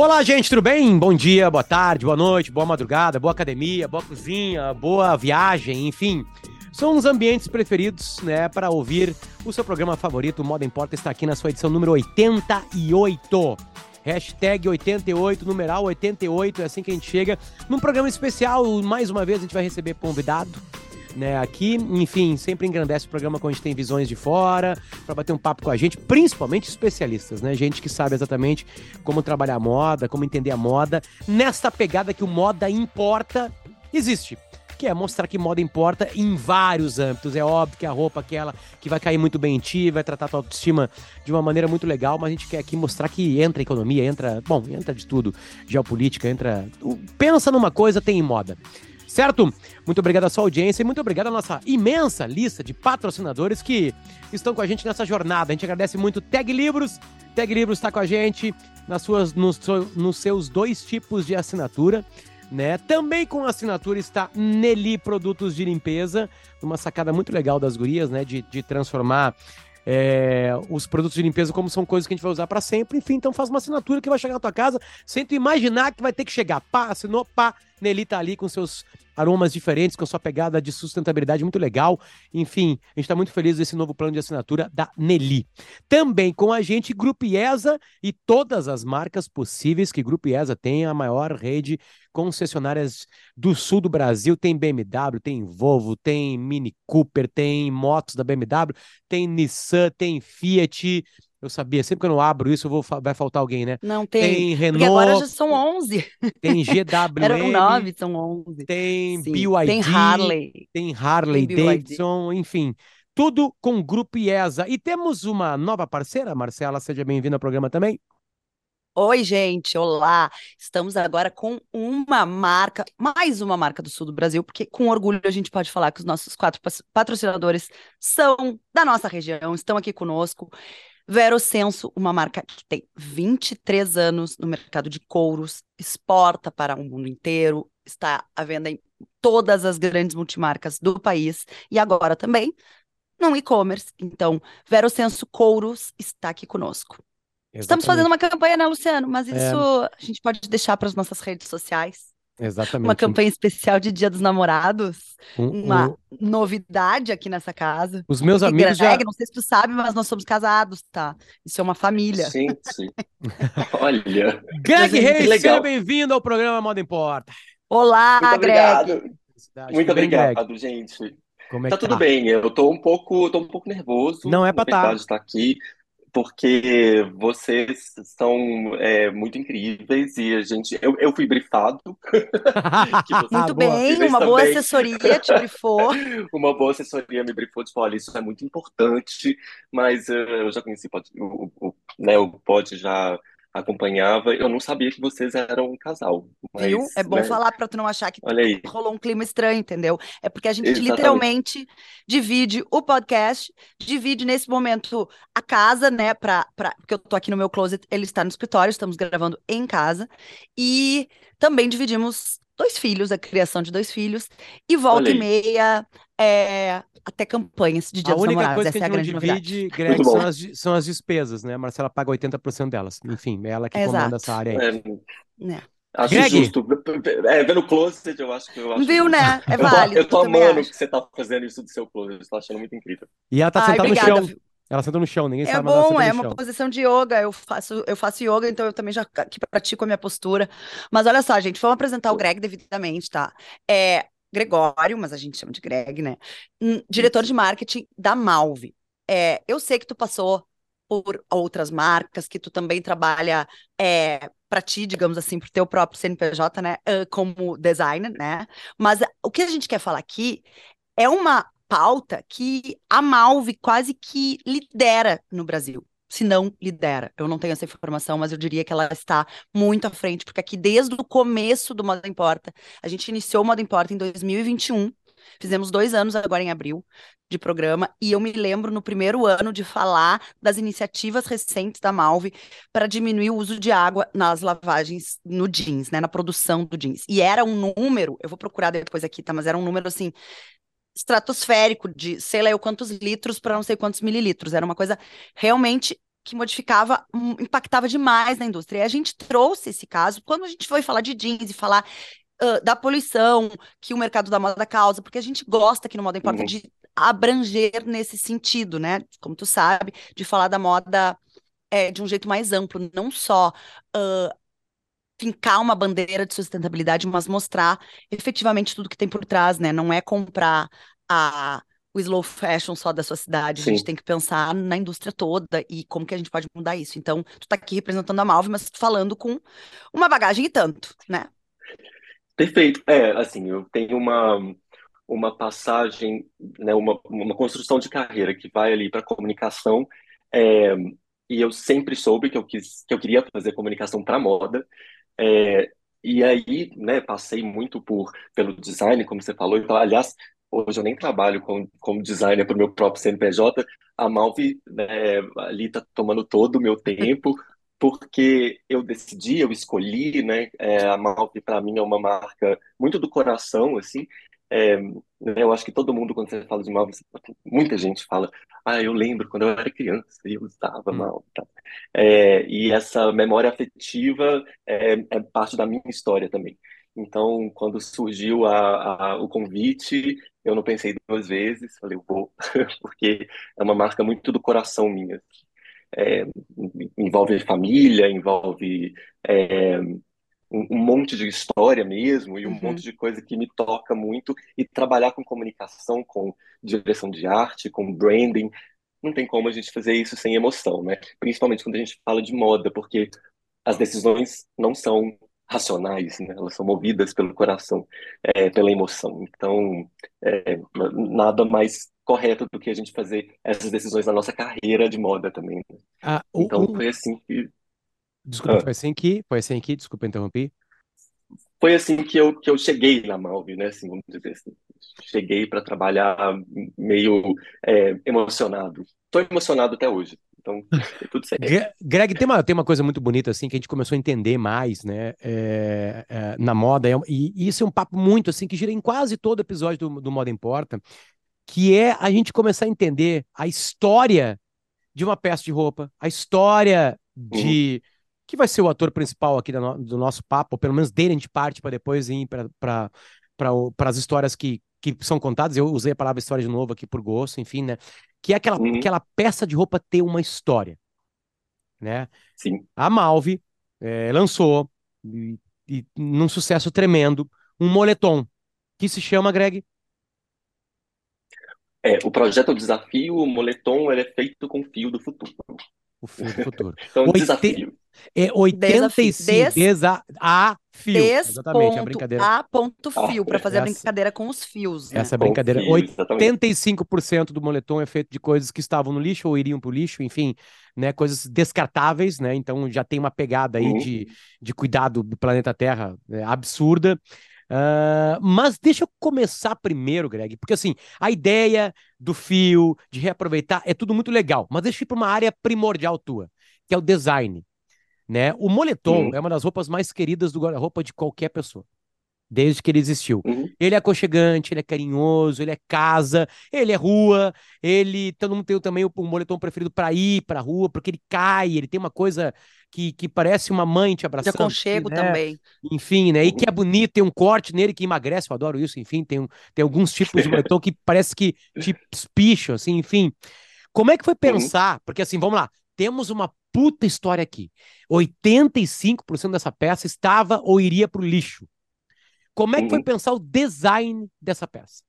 Olá, gente, tudo bem? Bom dia, boa tarde, boa noite, boa madrugada, boa academia, boa cozinha, boa viagem, enfim. São os ambientes preferidos, né, para ouvir o seu programa favorito. O Moda Importa está aqui na sua edição número 88. Hashtag 88, numeral 88, é assim que a gente chega. Num programa especial, mais uma vez a gente vai receber convidado né, aqui. Enfim, sempre engrandece o programa quando a gente tem visões de fora, para bater um papo com a gente, principalmente especialistas, né? Gente que sabe exatamente como trabalhar a moda, como entender a moda, nessa pegada que o moda importa existe que é mostrar que moda importa em vários âmbitos. É óbvio que a roupa aquela que vai cair muito bem em ti, vai tratar tua autoestima de uma maneira muito legal, mas a gente quer aqui mostrar que entra economia, entra, bom, entra de tudo, geopolítica, entra, pensa numa coisa, tem em moda. Certo? Muito obrigado à sua audiência e muito obrigado à nossa imensa lista de patrocinadores que estão com a gente nessa jornada. A gente agradece muito Tag Livros. Tag Livros está com a gente nas suas, nos, nos seus dois tipos de assinatura. Né? Também com assinatura está Nelly Produtos de Limpeza, uma sacada muito legal das gurias, né? De, de transformar é, os produtos de limpeza como são coisas que a gente vai usar para sempre. Enfim, então faz uma assinatura que vai chegar na tua casa sem tu imaginar que vai ter que chegar. Pá, assinou, pá, Nelly tá ali com seus aromas diferentes, com sua pegada de sustentabilidade muito legal. Enfim, a gente está muito feliz desse novo plano de assinatura da Nelly. Também com a gente, Grupo IESA e todas as marcas possíveis que Grupo IESA tem, a maior rede concessionárias do sul do Brasil. Tem BMW, tem Volvo, tem Mini Cooper, tem motos da BMW, tem Nissan, tem Fiat, eu sabia, sempre que eu não abro isso, vou, vai faltar alguém, né? Não tem. Tem Renault. Porque agora já são 11. Tem GW. Eram 9, são 11. Tem Sim, BYD. Tem Harley. Tem Harley tem Davidson, enfim. Tudo com o Grupo IESA. E temos uma nova parceira, Marcela, seja bem-vinda ao programa também. Oi, gente, olá! Estamos agora com uma marca, mais uma marca do sul do Brasil, porque com orgulho a gente pode falar que os nossos quatro patrocinadores são da nossa região, estão aqui conosco. Verosenso, uma marca que tem 23 anos no mercado de couros, exporta para o mundo inteiro, está à venda em todas as grandes multimarcas do país e agora também no e-commerce. Então, Verosenso Couros está aqui conosco. Exatamente. Estamos fazendo uma campanha, né, Luciano? Mas é. isso é. a gente pode deixar para as nossas redes sociais. Exatamente. Uma campanha especial de Dia dos Namorados. Um, uma um... novidade aqui nessa casa. Os meus Porque amigos Greg, já... Não sei se tu sabe, mas nós somos casados, tá? Isso é uma família. Sim, sim. Olha. Greg Reis, seja bem-vindo ao programa Moda Importa. Olá, Muito Greg. Obrigado. Muito obrigado, gente. Como é tá, tudo tá? bem, eu tô um pouco, tô um pouco nervoso. Não é pra estar. Tá. estar aqui porque vocês são é, muito incríveis e a gente. Eu, eu fui brifado. muito bem, uma boa assessoria te brifou. uma boa assessoria me brifou de olha, isso é muito importante, mas uh, eu já conheci o, o, né, o Pod já acompanhava, eu não sabia que vocês eram um casal. Mas, Viu? É bom né? falar para tu não achar que rolou um clima estranho, entendeu? É porque a gente Exatamente. literalmente divide o podcast, divide nesse momento a casa, né? Pra, pra, porque eu tô aqui no meu closet, ele está no escritório, estamos gravando em casa. E também dividimos dois filhos, a criação de dois filhos, e volta e meia, é, até campanhas de Dia a dos única Namorados. coisa que a gente não divide, Greg, são as, são as despesas, né? A Marcela paga 80% delas. Enfim, é ela que Exato. comanda essa área aí. É. É. Acho Greg. justo. É, vendo o closet, eu acho que eu acho. Viu, né? É válido. Eu tô, eu tô amando que você tá fazendo isso do seu closet. Eu tô achando muito incrível. E ela tá Ai, sentada obrigada. no chão. Ela senta no chão, ninguém é sabe. Bom, é uma posição de yoga. Eu faço, eu faço yoga, então eu também já aqui pratico a minha postura. Mas olha só, gente, vamos apresentar o Greg devidamente, tá? É, Gregório, mas a gente chama de Greg, né? Um, diretor de marketing da Malve. É, eu sei que tu passou por outras marcas, que tu também trabalha é, para ti, digamos assim, para o teu próprio CNPJ, né? Como designer, né? Mas o que a gente quer falar aqui é uma pauta que a Malve quase que lidera no Brasil se não lidera. Eu não tenho essa informação, mas eu diria que ela está muito à frente, porque aqui desde o começo do Moda Importa, a gente iniciou o Moda Importa em 2021, fizemos dois anos agora em abril de programa, e eu me lembro no primeiro ano de falar das iniciativas recentes da Malve para diminuir o uso de água nas lavagens no jeans, né, na produção do jeans. E era um número, eu vou procurar depois aqui, tá, mas era um número assim estratosférico de sei lá eu quantos litros para não sei quantos mililitros. Era uma coisa realmente que modificava, hum, impactava demais na indústria. E a gente trouxe esse caso quando a gente foi falar de jeans e falar uh, da poluição que o mercado da moda causa, porque a gente gosta aqui no Moda Importa uhum. de abranger nesse sentido, né? Como tu sabe, de falar da moda é, de um jeito mais amplo, não só uh, fincar uma bandeira de sustentabilidade, mas mostrar efetivamente tudo que tem por trás, né? Não é comprar a, o slow fashion só da sua cidade. Sim. A gente tem que pensar na indústria toda e como que a gente pode mudar isso. Então, tu tá aqui representando a Malve, mas falando com uma bagagem e tanto, né? Perfeito. É, assim, eu tenho uma, uma passagem, né, uma, uma construção de carreira que vai ali para comunicação, é, e eu sempre soube que eu, quis, que eu queria fazer comunicação para moda. É, e aí, né, passei muito por pelo design, como você falou. Então, aliás, hoje eu nem trabalho com, como designer para o meu próprio CNPJ. A Malve né, ali está tomando todo o meu tempo, porque eu decidi, eu escolhi, né? É, a Malve para mim é uma marca muito do coração, assim. É, né, eu acho que todo mundo, quando você fala de Malve, muita gente fala, ah, eu lembro quando eu era criança, eu usava hum. Malve. Tá? É, e essa memória afetiva é, é, parte da minha história também. Então, quando surgiu a, a, o convite, eu não pensei duas vezes, falei, eu vou, porque é uma marca muito do coração minha. É, envolve família, envolve é, um, um, monte de história mesmo e um uhum. monte de coisa que me toca muito. E trabalhar com comunicação, com direção de arte, com branding, não tem como a gente fazer isso sem emoção, né? Principalmente quando a gente fala de moda, porque as decisões não são racionais, né? Elas são movidas pelo coração, é, pela emoção. Então, é, nada mais correto do que a gente fazer essas decisões na nossa carreira de moda também. Né? Ah, então, foi assim que Desculpa, ah. foi assim que, foi assim que, desculpa interromper. Foi assim que eu, que eu cheguei na Malve, né? Assim, vamos dizer assim. Cheguei para trabalhar meio é, emocionado. Estou emocionado até hoje. Então, tudo certo. Greg, tem uma, tem uma coisa muito bonita, assim, que a gente começou a entender mais, né, é, é, na moda, é, e, e, isso é um papo muito, assim, que gira em quase todo episódio do, do Moda Importa, que é a gente começar a entender a história de uma peça de roupa, a história de... Uhum que vai ser o ator principal aqui do, do nosso papo, ou pelo menos dele a gente parte para depois ir para as histórias que, que são contadas. Eu usei a palavra história de novo aqui por gosto, enfim, né? Que é aquela, uhum. aquela peça de roupa ter uma história, né? Sim. A Malve é, lançou, e, e, num sucesso tremendo, um moletom que se chama, Greg? É, o projeto Desafio, o moletom, ele é feito com fio do futuro. O fio do futuro. então, Oite... desafio. É 85 Des... a fio. Des Exatamente, ponto, a brincadeira. A ponto fio, ah, para fazer essa, a brincadeira com os fios. Né? Essa é brincadeira. Fio, 85% do moletom é feito de coisas que estavam no lixo ou iriam para o lixo, enfim, né, coisas descartáveis, né? Então já tem uma pegada aí uhum. de, de cuidado do planeta Terra né, absurda. Uh, mas deixa eu começar primeiro, Greg, porque assim, a ideia do fio, de reaproveitar, é tudo muito legal, mas deixa eu ir para uma área primordial tua, que é o design. Né? O moletom uhum. é uma das roupas mais queridas do guarda-roupa de qualquer pessoa desde que ele existiu. Uhum. Ele é aconchegante, ele é carinhoso, ele é casa, ele é rua, ele todo mundo tem também o, moletom preferido para ir para rua, porque ele cai, ele tem uma coisa que, que parece uma mãe te abraçando. De aconchego né? também. Enfim, né? E que é bonito, tem um corte nele que emagrece, eu adoro isso, enfim, tem, tem alguns tipos de moletom que parece que te espicham, assim, enfim. Como é que foi uhum. pensar? Porque assim, vamos lá, temos uma puta história aqui. 85% dessa peça estava ou iria para o lixo. Como é que foi uhum. pensar o design dessa peça?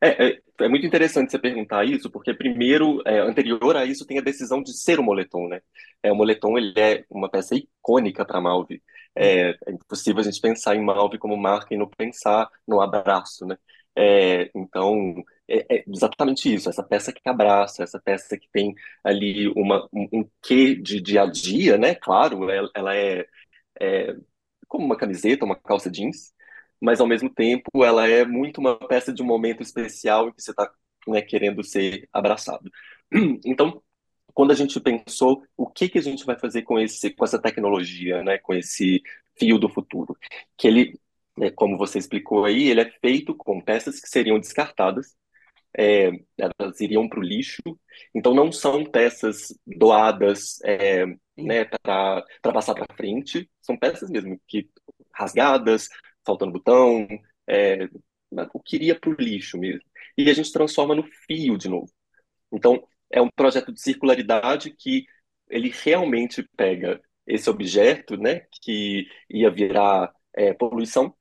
É, é, é, muito interessante você perguntar isso, porque primeiro, é, anterior a isso, tem a decisão de ser o moletom, né? É, o moletom ele é uma peça icônica para Malve. É, é, impossível a gente pensar em Malve como marca e não pensar no abraço, né? É, então, é, é, exatamente isso, essa peça que abraça, essa peça que tem ali uma, um, um quê de dia a dia, né? Claro, ela, ela é como uma camiseta, uma calça jeans, mas ao mesmo tempo ela é muito uma peça de um momento especial em que você está né, querendo ser abraçado. Então, quando a gente pensou o que que a gente vai fazer com esse, com essa tecnologia, né, com esse fio do futuro, que ele, né, como você explicou aí, ele é feito com peças que seriam descartadas é, elas iriam para o lixo. Então, não são peças doadas é, né, para passar para frente, são peças mesmo que rasgadas, faltando botão, é, o que iria para o lixo mesmo. E a gente transforma no fio de novo. Então, é um projeto de circularidade que ele realmente pega esse objeto, né, que ia virar é, poluição,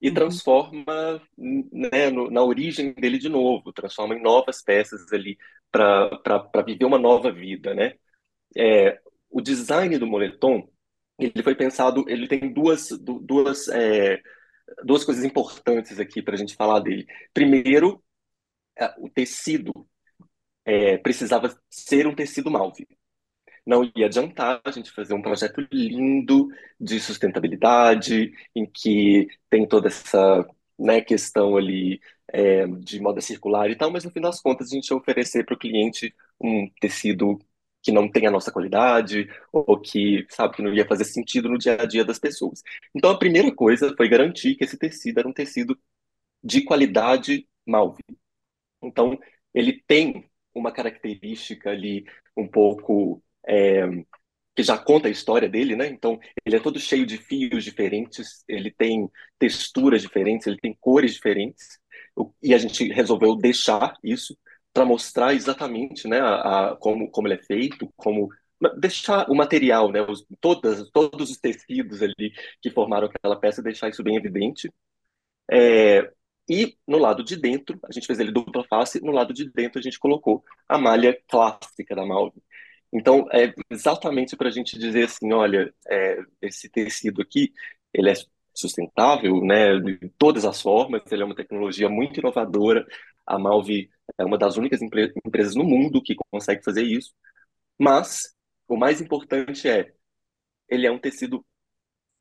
e uhum. transforma né, no, na origem dele de novo, transforma em novas peças ali para viver uma nova vida, né? É, o design do moletom ele foi pensado, ele tem duas duas é, duas coisas importantes aqui para a gente falar dele. Primeiro, é, o tecido é, precisava ser um tecido malve não ia adiantar a gente fazer um projeto lindo de sustentabilidade, em que tem toda essa né, questão ali é, de moda circular e tal, mas no fim das contas a gente ia oferecer para o cliente um tecido que não tem a nossa qualidade, ou que, sabe, que não ia fazer sentido no dia a dia das pessoas. Então a primeira coisa foi garantir que esse tecido era um tecido de qualidade Malve. Então ele tem uma característica ali um pouco é, que já conta a história dele, né? Então, ele é todo cheio de fios diferentes, ele tem texturas diferentes, ele tem cores diferentes, e a gente resolveu deixar isso para mostrar exatamente, né, a, a, como, como ele é feito, como deixar o material, né, os, todas, todos os tecidos ali que formaram aquela peça, deixar isso bem evidente. É, e no lado de dentro, a gente fez ele dupla face, no lado de dentro a gente colocou a malha clássica da Malve, então, é exatamente para a gente dizer assim, olha, é, esse tecido aqui, ele é sustentável, né, de todas as formas, ele é uma tecnologia muito inovadora, a Malve é uma das únicas empre empresas no mundo que consegue fazer isso, mas o mais importante é, ele é um tecido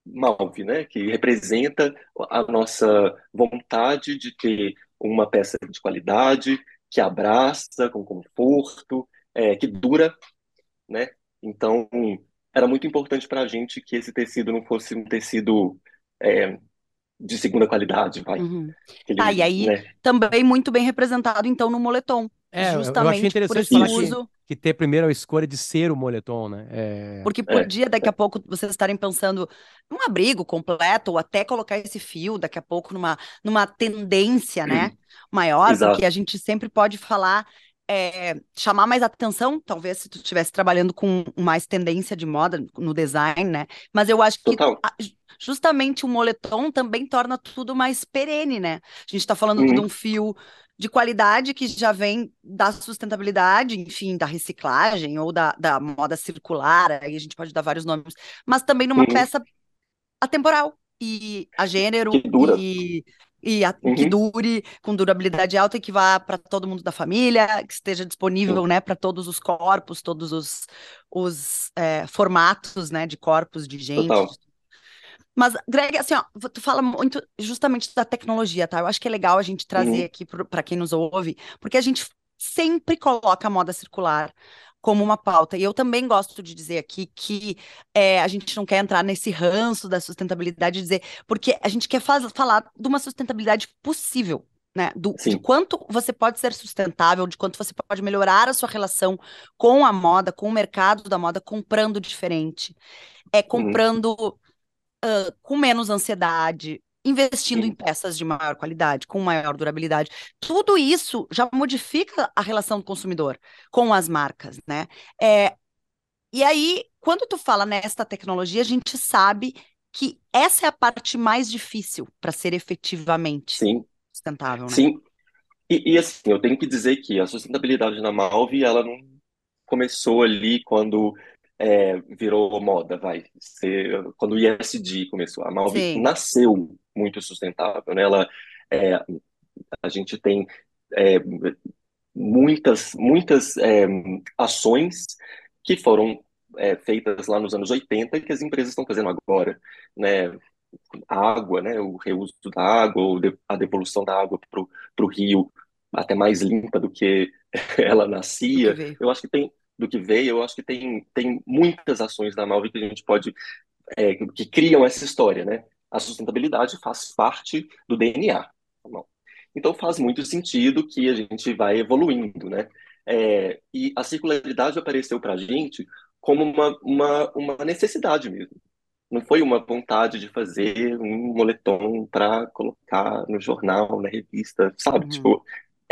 Malve, né, que representa a nossa vontade de ter uma peça de qualidade, que abraça com conforto, é, que dura né? Então, era muito importante para a gente que esse tecido não fosse um tecido é, de segunda qualidade, vai. Uhum. Ele, ah, e aí né? também muito bem representado, então, no moletom. É, justamente eu achei interessante falar uso... que, que, ter primeiro a escolha de ser o moletom, né? É... Porque podia, é. daqui a pouco, vocês estarem pensando num abrigo completo, ou até colocar esse fio, daqui a pouco, numa, numa tendência, né? Maior, Exato. porque a gente sempre pode falar é, chamar mais atenção, talvez se tu estivesse trabalhando com mais tendência de moda no design, né? Mas eu acho que a, justamente o moletom também torna tudo mais perene, né? A gente está falando uhum. de um fio de qualidade que já vem da sustentabilidade, enfim, da reciclagem ou da, da moda circular, aí a gente pode dar vários nomes, mas também numa uhum. peça atemporal e a gênero e e a, uhum. que dure com durabilidade alta e que vá para todo mundo da família, que esteja disponível, né, para todos os corpos, todos os, os é, formatos, né, de corpos, de gente. Total. Mas, Greg, assim, ó, tu fala muito justamente da tecnologia, tá? Eu acho que é legal a gente trazer uhum. aqui para quem nos ouve, porque a gente sempre coloca a moda circular como uma pauta. E eu também gosto de dizer aqui que é, a gente não quer entrar nesse ranço da sustentabilidade, dizer, porque a gente quer faz, falar de uma sustentabilidade possível. Né, do, de quanto você pode ser sustentável, de quanto você pode melhorar a sua relação com a moda, com o mercado da moda, comprando diferente, é uhum. Uh, com menos ansiedade, investindo em peças de maior qualidade, com maior durabilidade. Tudo isso já modifica a relação do consumidor com as marcas, né? É, e aí, quando tu fala nesta tecnologia, a gente sabe que essa é a parte mais difícil para ser efetivamente Sim. sustentável, né? Sim. E, e, assim, eu tenho que dizer que a sustentabilidade na Malve, ela não começou ali quando é, virou moda, vai. Ser, quando o ISD começou. A Malve Sim. nasceu muito sustentável, né? Ela, é, a gente tem é, muitas, muitas é, ações que foram é, feitas lá nos anos 80 e que as empresas estão fazendo agora, né? água, né? O reuso da água, a devolução da água para o rio até mais limpa do que ela nascia. Eu acho que tem do que veio, eu acho que tem, tem muitas ações da Malve que a gente pode é, que criam essa história, né? A sustentabilidade faz parte do DNA. Tá Então faz muito sentido que a gente vai evoluindo, né? É, e a circularidade apareceu para a gente como uma, uma, uma necessidade mesmo. Não foi uma vontade de fazer um moletom para colocar no jornal, na revista, sabe? Uhum. Tipo,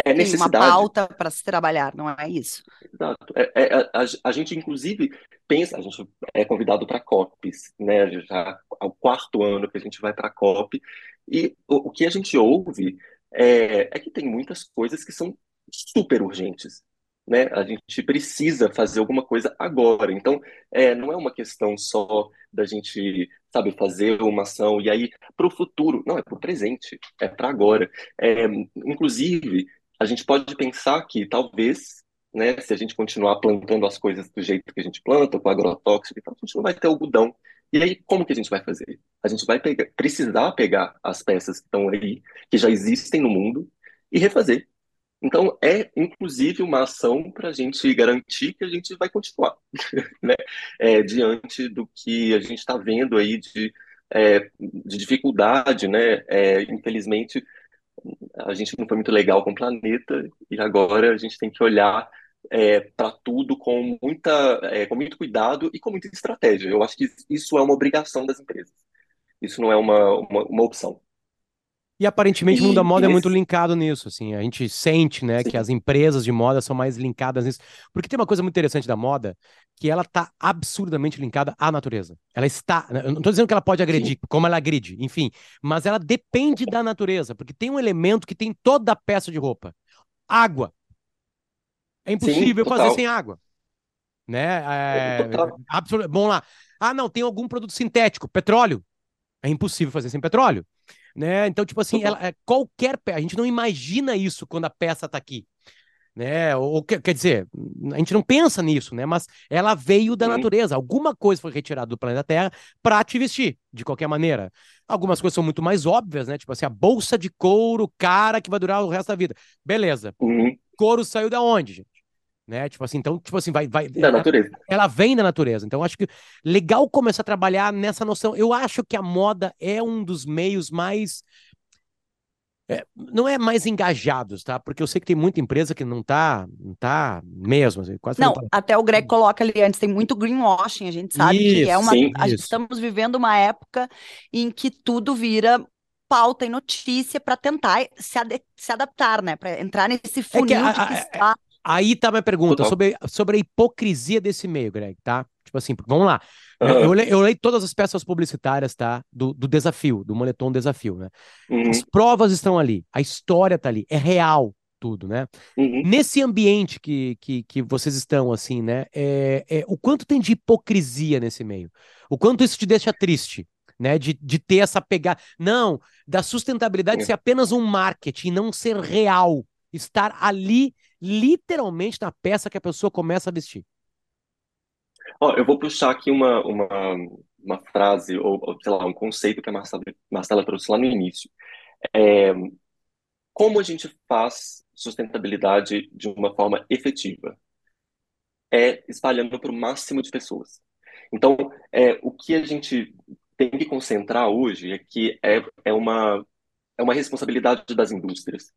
é uma pauta para se trabalhar, não é isso? Exato. É, é, a, a- a gente, inclusive, pensa, a gente é convidado para COPs, né? Já é o quarto ano que a gente vai para a COP, e o, o que a gente ouve é, é que tem muitas coisas que são super urgentes, né? A gente precisa fazer alguma coisa agora. Então, é, não é uma questão só da gente, sabe, fazer uma ação e aí para o futuro. Não, é para o presente, é para agora. É, inclusive, a gente pode pensar que talvez né? Se a gente continuar plantando as coisas do jeito que a gente planta, com agrotóxico e tal, a gente não vai ter algodão. E aí, como que a gente vai fazer? A gente vai pegar, precisar pegar as peças que estão aí, que já existem no mundo, e refazer. Então, é inclusive uma ação para a gente garantir que a gente vai continuar, né? É, diante do que a gente está vendo aí de, é, de dificuldade, né? É, infelizmente, a gente não foi muito legal com o planeta e agora a gente tem que olhar é, para tudo com muita, é, com muito cuidado e com muita estratégia. Eu acho que isso é uma obrigação das empresas. Isso não é uma, uma, uma opção. E aparentemente o mundo da moda é muito linkado nisso, assim. A gente sente, né, que sim, as empresas de moda são mais linkadas nisso. Porque tem uma coisa muito interessante da moda, que ela tá absurdamente linkada à natureza. Ela está, né, eu não tô dizendo que ela pode sim, agredir, como ela agride, enfim, mas ela depende da natureza, porque tem um elemento que tem toda a peça de roupa. Água. É sim, impossível fazer sem água, né? É, É, absolu- Vamos lá. Ah, não, tem algum produto sintético, petróleo. É impossível fazer sem petróleo, né? Então, tipo assim, ela, é, qualquer peça, a gente não imagina isso quando a peça tá aqui, né? Ou, quer dizer, a gente não pensa nisso, né? Mas ela veio da Uhum, natureza. Alguma coisa foi retirada do planeta Terra para te vestir, de qualquer maneira. Algumas coisas são muito mais óbvias, né? Tipo assim, a bolsa de couro, cara, que vai durar o resto da vida. Beleza. uhum, Couro saiu da onde, gente? Né? Tipo assim, então, tipo assim, vai, vai, da ela, natureza. ela vem da natureza. Então, acho que legal começar a trabalhar nessa noção. Eu acho que a moda é um dos meios mais é, não é mais engajados, tá? Porque eu sei que tem muita empresa que não tá, não tá mesmo, assim, quase Não, fazendo até o Greg coloca ali antes, tem muito greenwashing, a gente sabe que é Isso, uma. Sim, A gente isso. estamos vivendo uma época em que tudo vira pauta e notícia para tentar se, ade- se adaptar, né? Para entrar nesse É que funil a- de que a- a- está. Aí tá minha pergunta total. sobre, sobre a hipocrisia desse meio, Greg, tá? Tipo assim, vamos lá. Eu, eu olhei, eu olhei todas as peças publicitárias, tá? Do, do desafio, do moletom desafio, né? As uhum, provas estão ali, a história tá ali, é real tudo, né? uhum. Nesse ambiente que, que, que vocês estão, assim, né? É, é, o quanto tem de hipocrisia nesse meio? O quanto isso te deixa triste, né? De, de ter essa pegada. Não, da sustentabilidade ser apenas um marketing, não ser real. Estar ali, literalmente, na peça que a pessoa começa a vestir. Ó, eu vou puxar aqui uma, uma, uma frase, ou, ou, sei lá, um conceito que a Marcela, Marcela trouxe lá no início. É, como a gente faz sustentabilidade de uma forma efetiva? É espalhando para o máximo de pessoas. Então, é, o que a gente tem que concentrar hoje é que é, é uma, é uma responsabilidade das indústrias,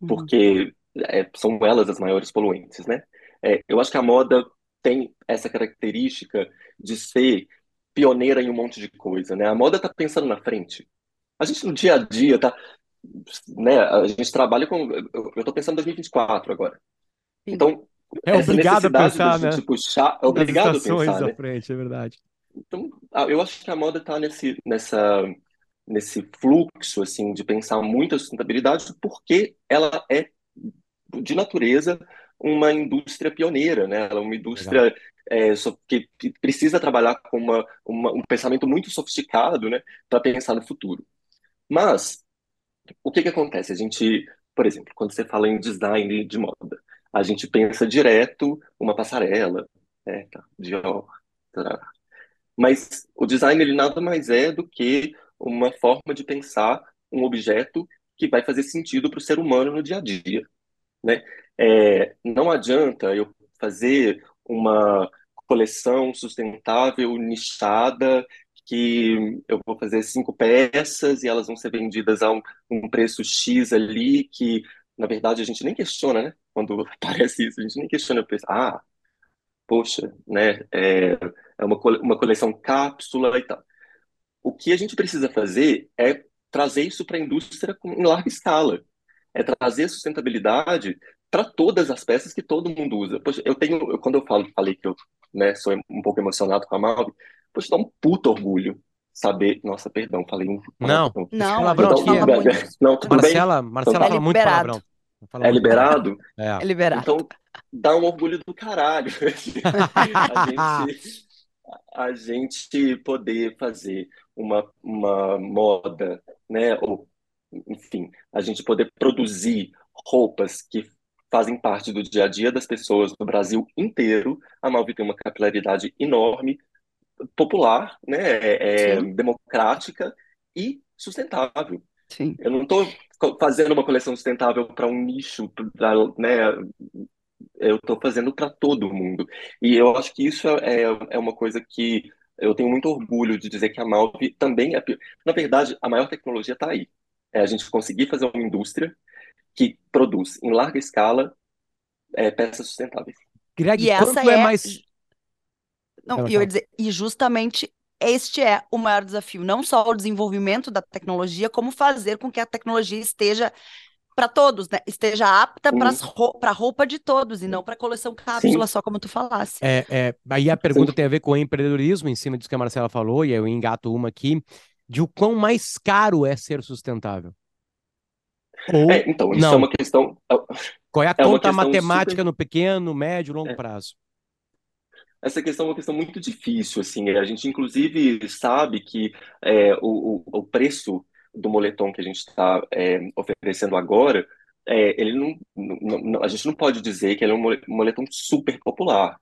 Uhum. porque é, são elas as maiores poluentes, né? É, eu acho que a moda tem essa característica de ser pioneira em um monte de coisa, né? A moda está pensando na frente. A gente no dia a dia tá, né? A gente trabalha com, eu estou pensando em 2024 agora. Sim. Então, É obrigado a pensar, né? gente puxar, é obrigado a pensar, à né? frente, é verdade. Então, ah, eu acho que a moda está nesse, nessa, nesse fluxo, assim, de pensar muito a sustentabilidade, porque ela é, de natureza, uma indústria pioneira, né? Ela é uma indústria é, que, que precisa trabalhar com uma, uma- um pensamento muito sofisticado, né? Para pensar no futuro. Mas, o que que acontece? A gente, por exemplo, quando você fala em design de moda, a gente pensa direto uma passarela, né? Tá, Dior. Mas o design ele nada mais é do que uma forma de pensar um objeto que vai fazer sentido para o ser humano no dia a dia, né? É, não adianta eu fazer uma coleção sustentável, nichada, que eu vou fazer cinco peças e elas vão ser vendidas a um, um preço X ali, que na verdade a gente nem questiona, né? Quando aparece isso, a gente nem questiona, pensa, ah, poxa, né? É, é uma, uma coleção cápsula e tal. O que a gente precisa fazer é trazer isso para a indústria em larga escala. É trazer sustentabilidade para todas as peças que todo mundo usa. Poxa, eu tenho, eu, quando eu falo, falei que eu né, sou um pouco emocionado com a Malve, poxa, dá um puto orgulho saber. Nossa, perdão, falei um Não, Não, palavrão a gente aqui. fala muito. Não, tudo bem? Marcela, Marcela É fala muito liberado. palavrão. Fala É muito liberado? palavrão. É É. liberado. Então, dá um orgulho do caralho a gente, a gente poder fazer uma, uma moda, né? Ou, enfim, a gente poder produzir roupas que fazem parte do dia a dia das pessoas no Brasil inteiro. A Malvi tem uma capilaridade enorme, popular, né? É, é democrática e sustentável. Sim. Eu não estou fazendo uma coleção sustentável para um nicho, pra, né? Eu estou fazendo para todo mundo. E eu acho que isso é, é uma coisa que eu tenho muito orgulho de dizer que a Malve também é. Na verdade, a maior tecnologia está aí. É a gente conseguir fazer uma indústria que produz em larga escala é, peças sustentáveis. Greg, E essa é é- mais. Não, e eu ia dizer, e justamente este é o maior desafio, não só o desenvolvimento da tecnologia, como fazer com que a tecnologia esteja para todos, né? Esteja apta para a roupa de todos e não para a coleção cápsula, só como tu falasse. É, é, aí a pergunta Sim. tem a ver com o empreendedorismo, em cima disso que a Marcela falou, e aí eu engato uma aqui, de o quão mais caro é ser sustentável. Ou É, então, isso Não. é uma questão. qual é a é conta matemática super- no pequeno, médio e longo É. prazo? Essa questão é uma questão muito difícil, assim. A gente, inclusive, sabe que é, o, o, o preço do moletom que a gente está oferecendo agora, é, ele não, não- não- a gente não pode dizer que ele é um mole- moletom super popular.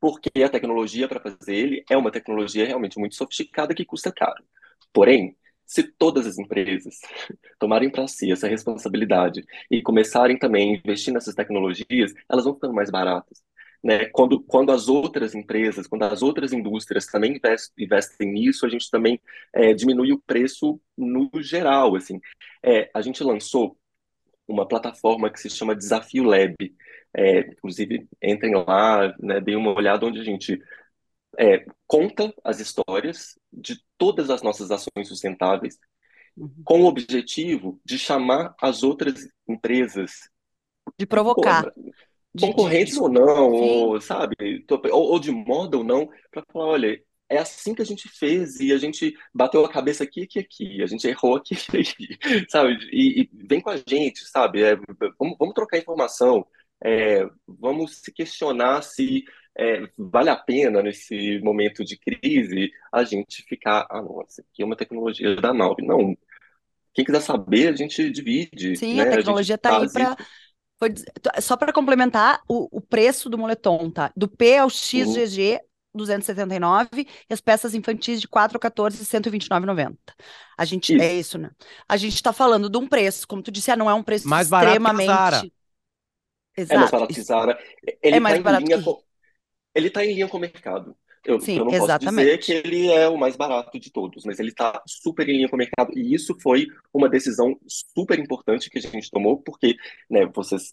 Porque a tecnologia para fazer ele é uma tecnologia realmente muito sofisticada que custa caro. Porém, se todas as empresas tomarem para si essa responsabilidade e começarem também a investir nessas tecnologias, elas vão ficando mais baratas né? Quando, quando as outras empresas, quando as outras indústrias também invest, investem nisso, a gente também é, diminui o preço no geral, assim. É, a gente lançou uma plataforma que se chama Desafio Lab. É, inclusive, entrem lá, né, deem uma olhada onde a gente é, conta as histórias de todas as nossas ações sustentáveis Uhum. com o objetivo de chamar as outras empresas De provocar. Pô, de- concorrentes de- ou não, ou, sabe, ou, ou de moda ou não, para falar, olha, é assim que a gente fez e a gente bateu a cabeça aqui, aqui, aqui, a gente errou aqui, aqui, sabe, e, e vem com a gente, sabe, É, vamos, vamos trocar informação, é, vamos se questionar se é, vale a pena nesse momento de crise a gente ficar, ah, não, isso aqui é uma tecnologia da Malve, não. Quem quiser saber, a gente divide, Sim, né? a tecnologia está aí para. Só para complementar, o, o preço do moletom, tá? Do P ao Uhum. XGG, 279, e as peças infantis de 4 a 14, 129,90. A gente, Isso. é isso, né? A gente está falando de um preço, como tu disse, ah, não é um preço Mais barato que a extremamente. Zara. É mais Exato. barato que Zara. Ele É mais tá em barato linha que- com, ele tá em linha com o mercado. Eu, Sim, eu não posso exatamente. dizer que ele é o mais barato de todos, mas ele está super em linha com o mercado. E isso foi uma decisão super importante que a gente tomou, porque né, vocês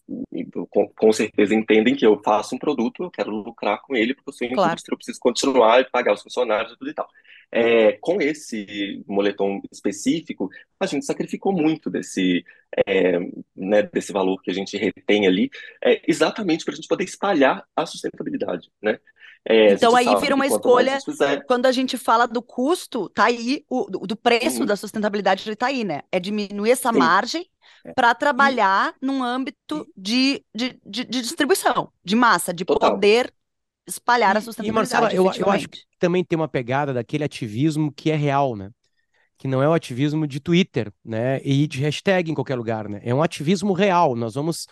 com, com certeza entendem que eu faço um produto, eu quero lucrar com ele, porque eu sou Claro. indústria, eu preciso continuar e pagar os funcionários e tudo e tal. É, com esse moletom específico, a gente sacrificou muito desse, é, né, desse valor que a gente retém ali, é, exatamente para a gente poder espalhar a sustentabilidade, né? É, Então aí vira uma escolha- Quando a gente fala do custo, tá aí, o, do, preço Uhum. da sustentabilidade, ele tá aí, né? É diminuir essa Sim. margem É. para trabalhar num âmbito de, de, de, de distribuição, de massa, de Total. poder espalhar a E- e, sustentabilidade. Marcela, eu- eu acho efetivamente. também tem uma pegada daquele ativismo que é real, né? Que não é o ativismo de Twitter, né? E de hashtag em qualquer lugar, né? É um ativismo real. Nós vamos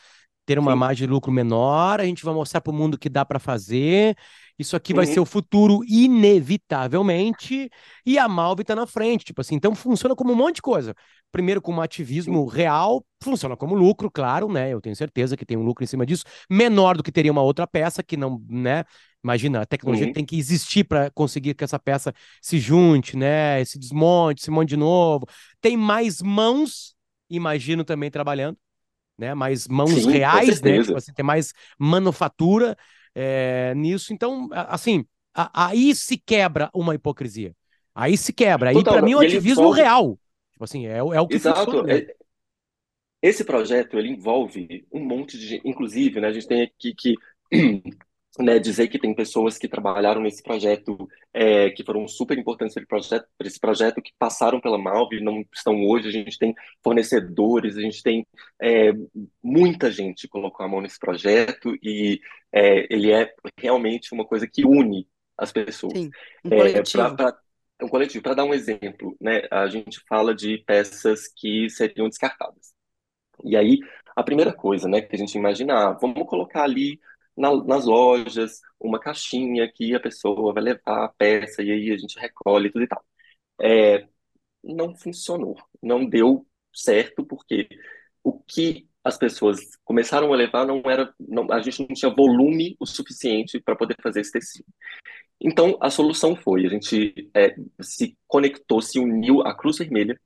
ter uma Sim. margem de lucro menor, a gente vai mostrar para o mundo que dá para fazer. Isso aqui vai ser o futuro inevitavelmente, e a Malve tá na frente, tipo assim, então funciona como um monte de coisa. Primeiro como ativismo real, funciona como lucro, claro, né? Eu tenho certeza que tem um lucro em cima disso, menor do que teria uma outra peça que não, né? Imagina, a tecnologia Uhum. tem que existir para conseguir que essa peça se junte, né? Se desmonte, se monte de novo. Tem mais mãos, imagino também trabalhando, né? Mais mãos Sim, reais, né? Tipo assim, tem mais manufatura é, nisso. Então, assim, a- aí se quebra uma hipocrisia. Aí se quebra. Aí, para mim, é o ativismo envolve- real. Tipo assim, é, o- é o que Exato. funciona. é- Esse projeto ele envolve um monte de gente, inclusive, né, a gente tem aqui que né, dizer que tem pessoas que trabalharam nesse projeto, é, que foram super importantes para projeto, esse projeto, que passaram pela Malve, não estão hoje. A gente tem fornecedores, a gente tem é, muita gente que colocou a mão nesse projeto e é, ele é realmente uma coisa que une as pessoas. Sim, um É, coletivo. pra- pra- um coletivo. Para dar um exemplo, né, a gente fala de peças que seriam descartadas. E aí, a primeira coisa, né, que a gente imagina, ah, vamos colocar ali na- nas lojas uma caixinha que a pessoa vai levar a peça e aí a gente recolhe tudo e tal. É, não funcionou, não deu certo porque o que as pessoas começaram a levar não era, não, a gente não tinha volume o suficiente para poder fazer esse tecido. Então, a solução foi, a gente é, se conectou, se uniu à Cruz Vermelha,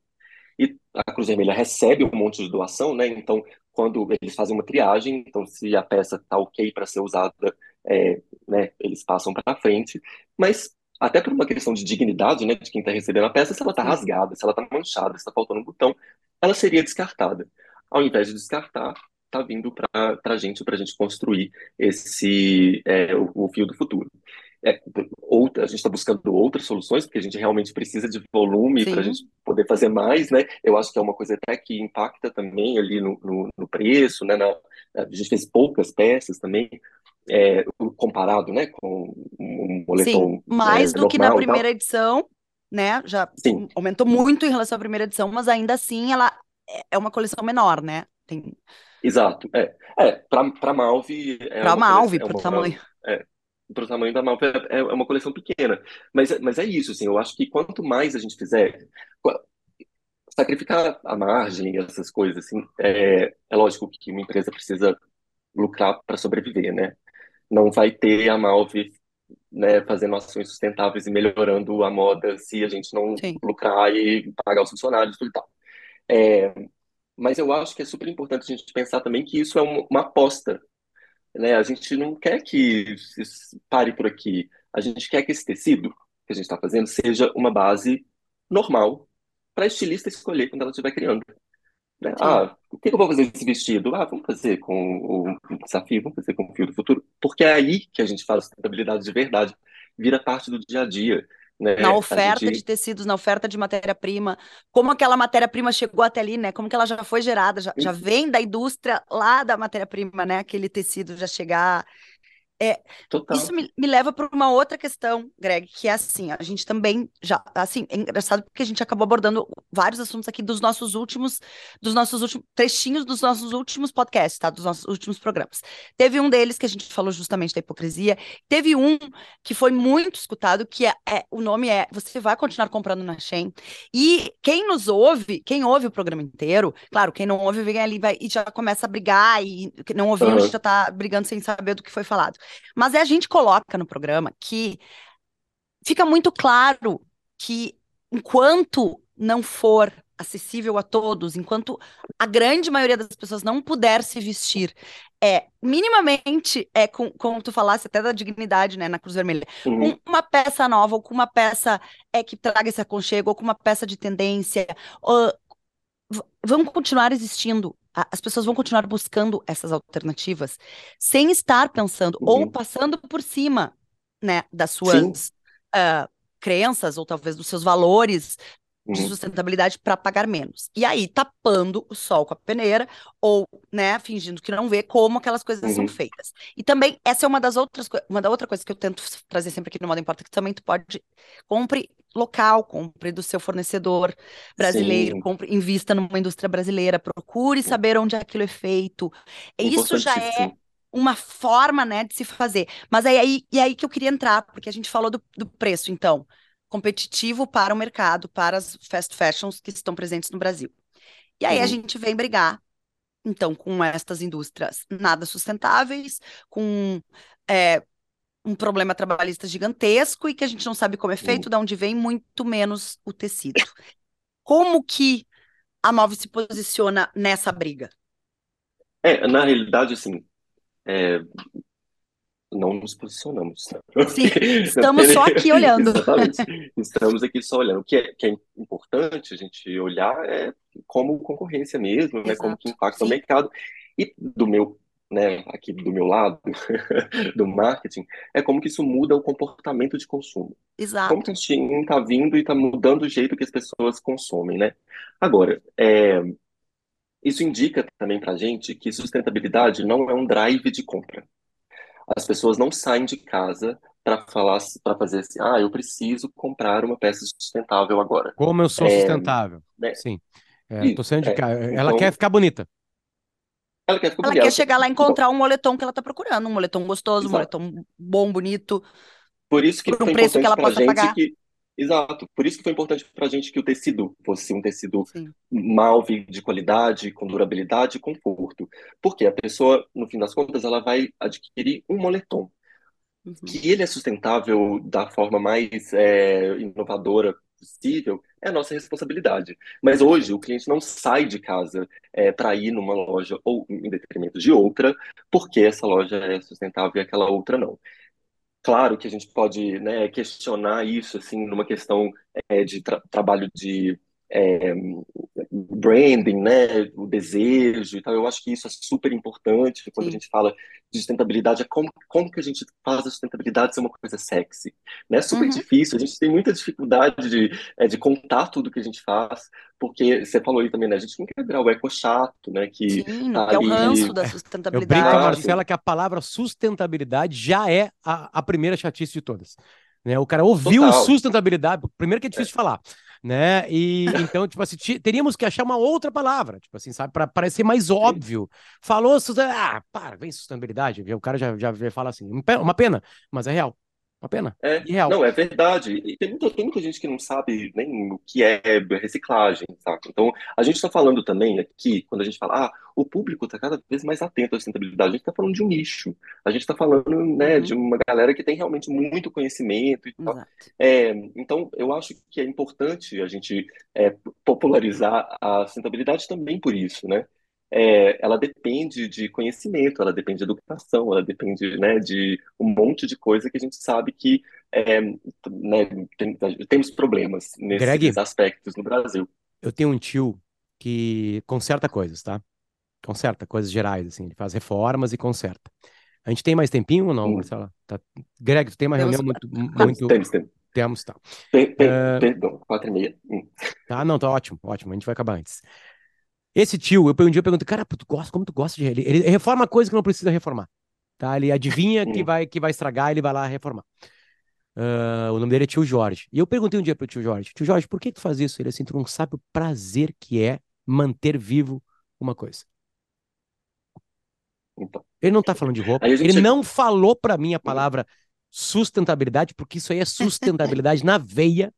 e a Cruz Vermelha recebe um monte de doação, né? Então, quando eles fazem uma triagem, então se a peça está ok para ser usada, é, né, eles passam para frente. Mas até por uma questão de dignidade, né, de quem está recebendo a peça, se ela está rasgada, se ela está manchada, se está faltando um botão, ela seria descartada. Ao invés de descartar, está vindo para a gente, para a gente construir esse é, o, o fio do futuro. É, outra, a gente está buscando outras soluções, porque a gente realmente precisa de volume para a gente poder fazer mais, né? Eu acho que é uma coisa até que impacta também ali no, no, no preço, né? Na, a gente fez poucas peças também, é, comparado, né, com um moletom Sim, mais é, do que na primeira edição, né? Já Sim. aumentou muito em relação à primeira edição, mas ainda assim ela é- é uma coleção menor, né? Tem Exato. É, é para Malve é para Malve, é para o tamanho. é, para o tamanho da Malve é, é uma coleção pequena. Mas, mas é isso, assim, eu acho que quanto mais a gente fizer, sacrificar a margem, essas coisas, assim, é, é lógico que uma empresa precisa lucrar para sobreviver, né? Não vai ter a Malve, né, fazendo ações sustentáveis e melhorando a moda se a gente não Sim, lucrar e pagar os funcionários e tudo e tal. É, mas eu acho que é super importante a gente pensar também que isso é uma, uma aposta, né? A gente não quer que pare por aqui. A gente quer que esse tecido que a gente está fazendo seja uma base normal para a estilista escolher quando ela estiver criando. né? Ah, o que eu vou fazer esse vestido? Ah, vamos fazer com o desafio, vamos fazer com o fio do futuro. Porque é aí que a gente fala sustentabilidade de verdade. Vira parte do dia a dia, né? A oferta de gente... tecidos, na oferta de matéria-prima, como aquela matéria-prima chegou até ali, né? Como que ela já foi gerada, já, já vem da indústria lá da matéria-prima, né? Aquele tecido já chegar. É, Total. isso me, me leva para uma outra questão, Greg, que é assim, a gente também já, assim, é engraçado porque a gente acabou abordando vários assuntos aqui dos nossos últimos, dos nossos últimos, trechinhos dos nossos últimos podcasts, tá? Dos nossos últimos programas. Teve um deles que a gente falou justamente da hipocrisia, teve um que foi muito escutado, que é, é- o nome é Você vai continuar comprando na Shein, e quem nos ouve, quem ouve o programa inteiro, claro, quem não ouve, vem ali vai, e já começa a brigar, e não ouviu Aham. já tá brigando sem saber do que foi falado. Mas é a gente coloca no programa que fica muito claro que enquanto não for acessível a todos, enquanto a grande maioria das pessoas não puder se vestir, é minimamente, é com, como tu falasse até da dignidade, né, na Cruz Vermelha, Uhum. com uma peça nova, ou com uma peça é, que traga esse aconchego, ou com uma peça de tendência, ah, v- vão continuar existindo. As pessoas vão continuar buscando essas alternativas sem estar pensando ou Uhum. passando por cima, né, das suas ah, crenças ou talvez dos seus valores de Uhum. sustentabilidade para pagar menos. E aí tapando o sol com a peneira ou, né, fingindo que não vê como aquelas coisas são Uhum. feitas. E também essa é uma das outras uma da outra coisa que eu tento trazer sempre aqui no Moda Importa que também tu pode compre local, compre do seu fornecedor brasileiro, Sim. compre, invista numa indústria brasileira, procure saber onde aquilo é feito. Isso já é uma forma, né, de se fazer. Mas é aí, e aí que eu queria entrar, porque a gente falou do, do preço, então, competitivo para o mercado, para as fast fashions que estão presentes no Brasil. E aí uhum. a gente vem brigar, então, com estas indústrias nada sustentáveis, com é, um problema trabalhista gigantesco e que a gente não sabe como é feito, uhum. de onde vem, muito menos o tecido. Como que a Move se posiciona nessa briga? É, na realidade, assim, é, não nos posicionamos. Sim, estamos só aqui olhando. Exatamente. Estamos aqui só olhando. O que é, que é importante a gente olhar é como concorrência mesmo, né? Como que impacta Sim. o mercado. E do meu, né, aqui do meu lado, do marketing, é como que isso muda o comportamento de consumo. Exato. Como que a gente está vindo e está mudando o jeito que as pessoas consomem, né? Agora, é, isso indica também para a gente que sustentabilidade não é um drive de compra. As pessoas não saem de casa para falar, para fazer assim, ah, eu preciso comprar uma peça sustentável agora. Como eu sou é, sustentável? Né? Sim. É, tô saindo de é, casa. Ela então, quer ficar bonita. Ela quer, ela quer chegar lá e encontrar um moletom que ela está procurando, um moletom gostoso, Exato. um moletom bom, bonito. Por isso que por um preço que ela possa pagar. Que Exato. Por isso que foi importante para a gente que o tecido fosse um tecido Sim. malve, de qualidade, com durabilidade e conforto. Porque a pessoa, no fim das contas, ela vai adquirir um moletom. Uhum. Que ele é sustentável da forma mais é, inovadora possível, é nossa responsabilidade. Mas hoje o cliente não sai de casa é, para ir numa loja ou em detrimento de outra, porque essa loja é sustentável e aquela outra não. Claro que a gente pode né, questionar isso assim numa questão é, de tra trabalho de é, branding, né, o desejo e tal. Eu acho que isso é super importante quando Sim. a gente fala de sustentabilidade, é como, como que a gente faz a sustentabilidade ser uma coisa sexy, né? Super uhum. difícil, a gente tem muita dificuldade de, é, de contar tudo que a gente faz, porque você falou aí também, né, a gente não quer virar o eco chato, né, que Sim, tá é o ranço da sustentabilidade. Eu brinco com a Marcela que a palavra sustentabilidade já é a, a primeira chatice de todas. Né? O cara ouviu Total. sustentabilidade, primeiro que é difícil é. de falar, né? E então, tipo assim, teríamos que achar uma outra palavra, tipo assim, sabe, para parecer mais óbvio. Falou, ah, para, vem sustentabilidade, o cara já, já fala assim, uma pena, mas é real. Uma pena. É, Real. Não, é verdade. E tem muita, tem muita gente que não sabe nem o que é reciclagem, sabe? Então, a gente está falando também aqui, quando a gente fala, ah, o público está cada vez mais atento à sustentabilidade, a gente está falando de um nicho. A gente está falando, né, uhum. de uma galera que tem realmente muito conhecimento e tal. É, então, eu acho que é importante a gente é, popularizar a sustentabilidade também por isso, né? É, ela depende de conhecimento, ela depende de educação, ela depende né, de um monte de coisa que a gente sabe que é, né, tem, temos problemas nesses Greg, aspectos no Brasil. Eu tenho um tio que conserta coisas, tá? Conserta coisas gerais, assim, ele faz reformas e conserta. A gente tem mais tempinho ou não. Marcela? Tá... Greg, tu tem uma reunião muito. muito... Temos, temos. Temos, tá. Tem, tem, uh... Perdão, quatro e meia. Hum. Tá, não, tá ótimo, ótimo. A gente vai acabar antes. Esse tio, eu um dia eu pergunto, cara, tu gosta, como tu gosta de ele? Ele reforma coisa que não precisa reformar. Tá? Ele adivinha que vai, que vai estragar, ele vai lá reformar. Uh, o nome dele é tio Jorge. E eu perguntei um dia pro tio Jorge, tio Jorge, por que tu faz isso? Ele assim, tu não sabe o prazer que é manter vivo uma coisa. Então. Ele não tá falando de roupa. Ele não falou para mim a palavra sustentabilidade, porque isso aí é sustentabilidade na veia.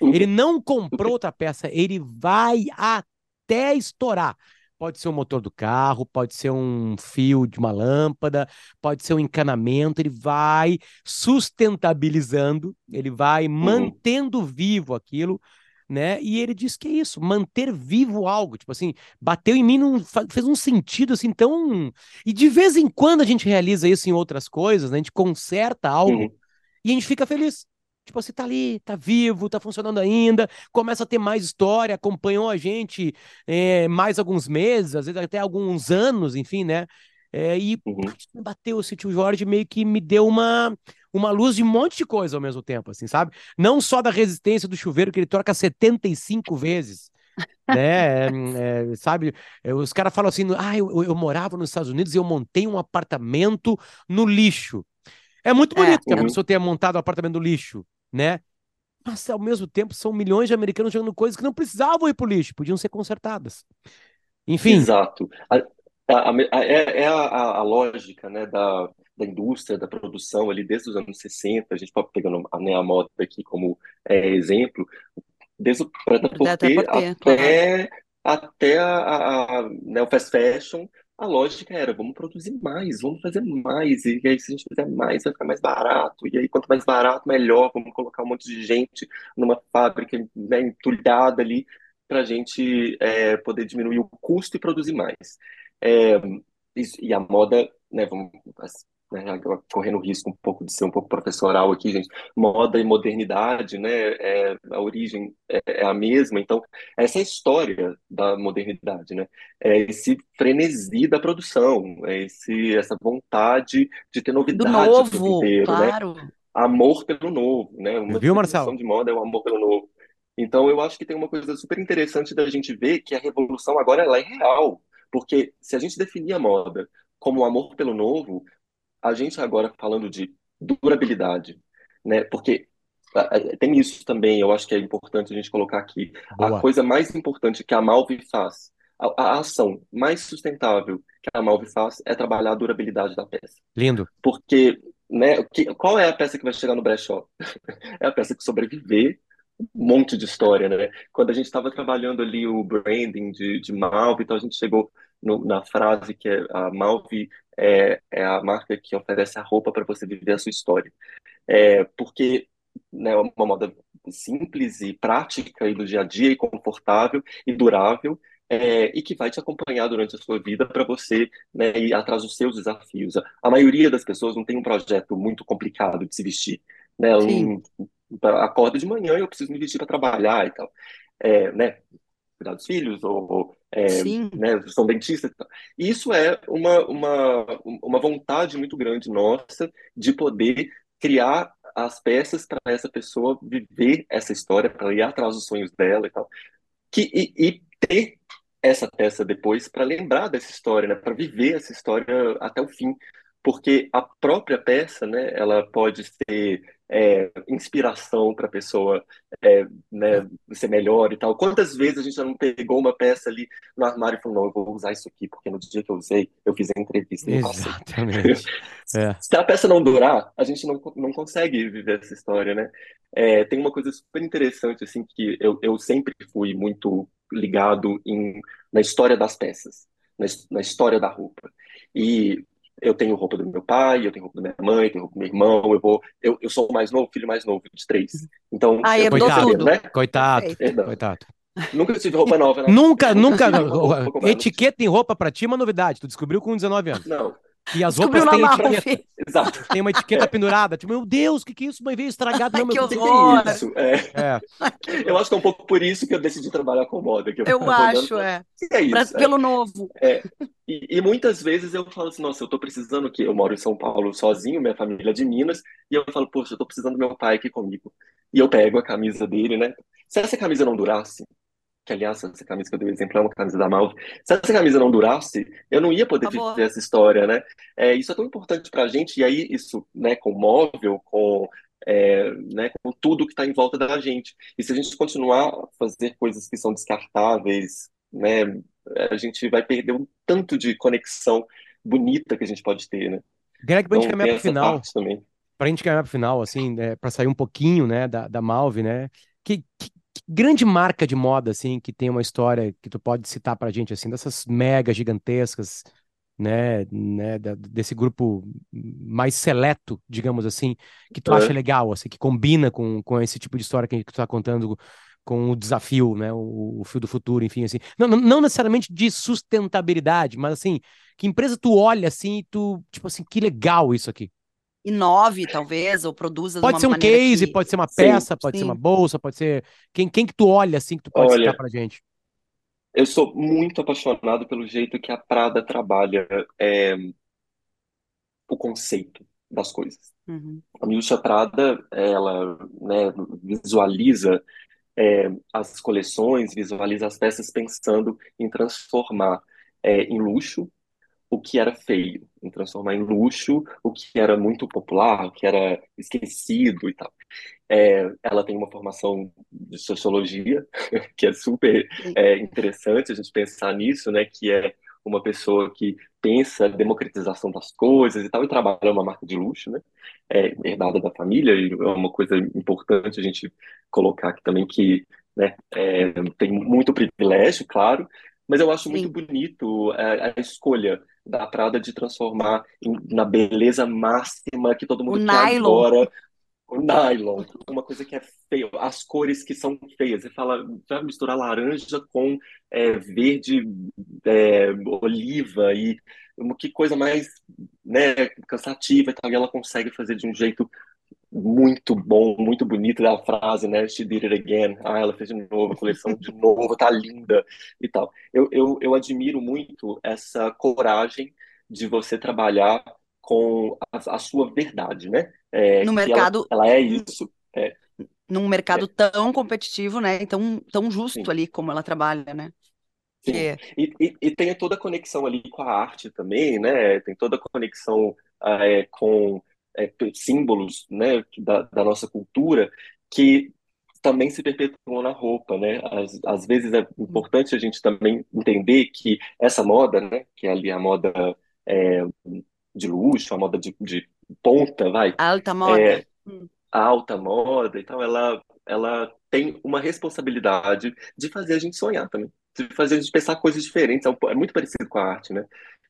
Ele não comprou outra peça, ele vai a até estourar. Pode ser o motor do carro, pode ser um fio de uma lâmpada, pode ser um encanamento. Ele vai sustentabilizando, ele vai uhum. mantendo vivo aquilo, né? E ele diz que é isso, manter vivo algo. Tipo assim, bateu em mim, não, fez um sentido assim tão. E de vez em quando a gente realiza isso em outras coisas, né? A gente conserta algo uhum. e a gente fica feliz. Tipo, você tá ali, tá vivo, tá funcionando ainda, começa a ter mais história, acompanhou a gente é, mais alguns meses, às vezes até alguns anos, enfim, né? É, e uhum. bateu esse tio Jorge, meio que me deu uma, uma luz de um monte de coisa ao mesmo tempo, assim, sabe? Não só da resistência do chuveiro, que ele troca 75 vezes. né? É, sabe? Os caras falam assim: ah, eu, eu morava nos Estados Unidos e eu montei um apartamento no lixo. É muito é, bonito é, que a uhum. pessoa tenha montado o um apartamento do lixo, né? Mas ao mesmo tempo são milhões de americanos jogando coisas que não precisavam ir pro lixo, podiam ser consertadas. Enfim. Exato. A- a- é é a, a- a lógica, né, da, da indústria, da produção ali desde os anos 60, a gente pode pegando a, né, a moda aqui como é, exemplo, desde o Até ter, claro. até, até a, a, a, né, o fast fashion, a lógica era, vamos produzir mais, vamos fazer mais, e aí se a gente fizer mais, vai ficar mais barato, e aí quanto mais barato, melhor, vamos colocar um monte de gente numa fábrica, né, entulhada ali, para a gente é, poder diminuir o custo e produzir mais. É, isso- e a moda, né, vamos, né, correndo o risco um pouco de ser um pouco professoral aqui, gente, moda e modernidade, né, é, a origem é, é a mesma, então essa é a história da modernidade, né, é esse frenesi da produção, é esse, essa vontade de ter Do novidade o tempo novo, inteiro, né, claro. amor pelo novo, né, uma Viu, Marcelo? de moda é o amor pelo novo. Então eu acho que tem uma coisa super interessante da gente ver que a revolução agora ela é real, porque se a gente definir a moda como o amor pelo novo, a gente agora falando de durabilidade, né? Porque tem isso também, eu acho que é importante a gente colocar aqui. A Boa. coisa mais importante que a Malve faz, a, a ação mais sustentável que a Malve faz é trabalhar a durabilidade da peça. Lindo. Porque, né, que, qual é a peça que vai chegar no brechó? É a peça que sobreviver um monte de história, né? Quando a gente estava trabalhando ali o branding de, de Malve, então a gente chegou no- na frase que é a Malve é, é a marca que oferece a roupa para você viver a sua história. É, porque né, é uma moda simples e prática e do dia a dia e confortável e durável é, e que vai te acompanhar durante a sua vida para você né, ir atrás dos seus desafios. A, maioria das pessoas não tem um projeto muito complicado de se vestir, né? Não acorda de manhã e eu preciso me vestir para trabalhar e tal, é, né? Cuidar dos filhos ou é, né, são dentistas. E Isso é uma, uma, uma vontade muito grande nossa de poder criar as peças para essa pessoa viver essa história, para ir atrás dos sonhos dela e tal. Que, e, e ter essa peça depois para lembrar dessa história, né? Para viver essa história até o fim. Porque a própria peça, né, ela pode ser é, inspiração para a pessoa é, né, ser melhor e tal. Quantas vezes a gente já não pegou uma peça ali no armário e falou, não, eu vou usar isso aqui, porque no dia que eu usei, eu fiz a entrevista. Exatamente. É. Se a peça não durar, a gente não, não consegue viver essa história, né? É, tem uma coisa super interessante, assim, que eu, eu sempre fui muito ligado em, na história das peças, na, na história da roupa. E eu tenho roupa do meu pai, eu tenho roupa da minha mãe, eu tenho roupa do meu irmão, eu vou, eu, eu sou o mais novo, filho mais novo de três. Então, Ah, eu Coitado. tudo. né? Coitado. Perdão. Coitado. Nunca tive roupa nova, né? Nunca, nunca. ela. Etiqueta em roupa pra ti é uma novidade. Tu descobriu com 19 anos. Não, E as Descobriu roupas têm etiqueta. Exato. Tem uma etiqueta pendurada. Tipo, meu Deus, o que que é isso? Mas veio estragado. Não, Ai, que Deus. Horror. é isso? É, É. eu acho que é um pouco por isso que eu decidi trabalhar com moda, que eu Eu olhando acho, é. é Pra- isso? É, pelo novo. É, e, e muitas vezes eu falo assim, nossa, eu tô precisando que eu moro em São Paulo sozinho, minha família é de Minas, e eu falo, poxa, eu tô precisando do meu pai aqui comigo. E eu pego a camisa dele, né? Se essa camisa não durasse, que aliás, essa camisa que eu dei o exemplo é uma camisa da Malve, se essa camisa não durasse, eu não ia poder Acabou. viver essa história, né? É, isso é tão importante pra gente, e aí isso, né, com móvel, com, é, né, com tudo que está em volta da gente. E se a gente continuar a fazer coisas que são descartáveis, né, a gente vai perder um tanto de conexão bonita que a gente pode ter, né? Greg, pra gente Então caminhar tem pro final, também. pra gente caminhar pro final, assim, né, pra sair um pouquinho, né, da, da Malve, né? Que- que grande marca de moda, assim, que tem uma história que tu pode citar pra gente, assim, dessas mega gigantescas, né, né, da- desse grupo mais seleto, digamos assim, que tu acha É. legal, assim, que combina com, com esse tipo de história que a gente tá contando com o desafio, né, o, o fio do futuro, enfim, assim. Não, não, não necessariamente de sustentabilidade, mas assim, que empresa tu olha assim e tu, tipo assim, que legal isso aqui. Inove, talvez, ou produza de Pode uma ser um case, que... pode ser uma Sim, peça, pode ser sim. uma bolsa, pode ser. Quem, quem que tu olha assim que tu pode citar Olha, pra gente? eu sou muito apaixonado pelo jeito que a Prada trabalha é, o conceito das coisas. Uhum. A Miúcha Prada, ela, né, visualiza é, as coleções, visualiza as peças pensando em transformar é, em luxo o que era feio, em transformar em luxo o que era muito popular, o que era esquecido e tal. É, ela tem uma formação de sociologia, que é super é, interessante a gente pensar nisso, né? Que é uma pessoa que pensa a democratização das coisas e tal, e trabalha uma marca de luxo, né? É, herdada da família, e é uma coisa importante a gente colocar aqui também que né, é, tem muito privilégio, claro, mas eu acho Sim. muito bonito a, a escolha da Prada de transformar em- na beleza máxima que todo O mundo quer nylon. agora. O nylon, uma coisa que é feia, as cores que são feias. Você fala, vai misturar laranja com é, verde, é, oliva e que coisa mais, né, cansativa e tal. E ela consegue fazer de um jeito muito bom, muito bonito a frase, né? She did it again. Ah, ela fez de novo, a coleção de novo, tá linda e tal. Eu, eu, eu admiro muito essa coragem de você trabalhar com a, a sua verdade, né? É, No que ela, mercado, ela é isso. É, num é, mercado tão competitivo, né? E tão, tão justo sim. ali como ela trabalha, né? Sim, Que e, e, e tem toda a conexão ali com a arte também, né? Tem toda a conexão é, com é, símbolos, né, da, da nossa cultura que também se perpetuam na roupa, né? Às, às vezes é importante a gente também entender que essa moda, né, que é ali a moda é, de luxo, a moda de, de ponta, vai, alta moda. é, Hum. a alta moda e tal, ela, ela tem uma responsabilidade de fazer a gente sonhar também, fazer a gente pensar coisas diferentes. É um é muito parecido com a arte, né?